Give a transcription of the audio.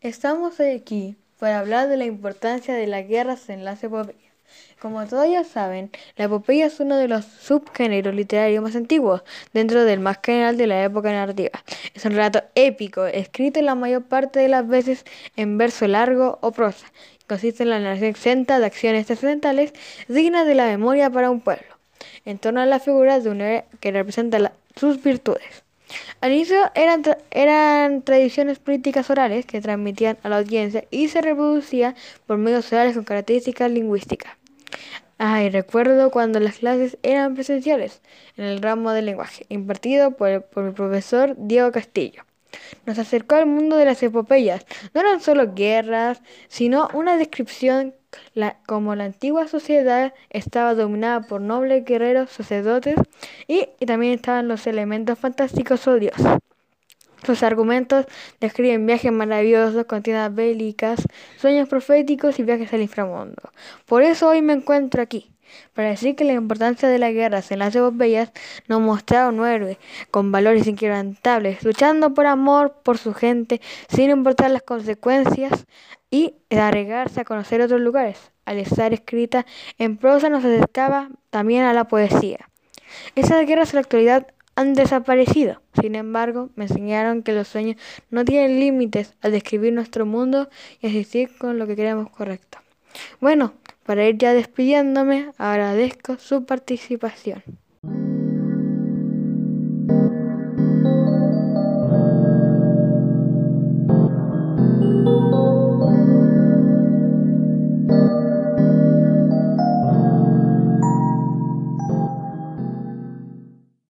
Estamos hoy aquí para hablar de la importancia de las guerras en las epopeyas. Como todos ya saben, la epopeya es uno de los subgéneros literarios más antiguos dentro del más general de la época narrativa. Es un relato épico, escrito la mayor parte de las veces en verso largo o prosa. Consiste en la narración exenta de acciones trascendentales dignas de la memoria para un pueblo, en torno a la figura de un héroe que representa sus virtudes. Al inicio eran, eran tradiciones políticas orales que transmitían a la audiencia y se reproducía por medios orales con características lingüísticas. Ay, recuerdo cuando las clases eran presenciales en el ramo del lenguaje, impartido por por el profesor Diego Castillo. Nos acercó al mundo de las epopeyas. No eran solo guerras, sino una descripción como la antigua sociedad estaba dominada por nobles guerreros, sacerdotes y, también estaban los elementos fantásticos o dioses. Sus argumentos describen viajes maravillosos, contiendas bélicas, sueños proféticos y viajes al inframundo. Por eso hoy me encuentro aquí, para decir que la importancia de las guerras en las epopeyas nos mostraba un con valores inquebrantables, luchando por amor por su gente, sin importar las consecuencias, y arriesgarse a conocer otros lugares. Al estar escrita en prosa nos acercaba también a la poesía. Esas guerras en la actualidad han desaparecido. Sin embargo, me enseñaron que los sueños no tienen límites al describir nuestro mundo y asistir con lo que queremos correcto. Bueno, para ir ya despidiéndome, agradezco su participación.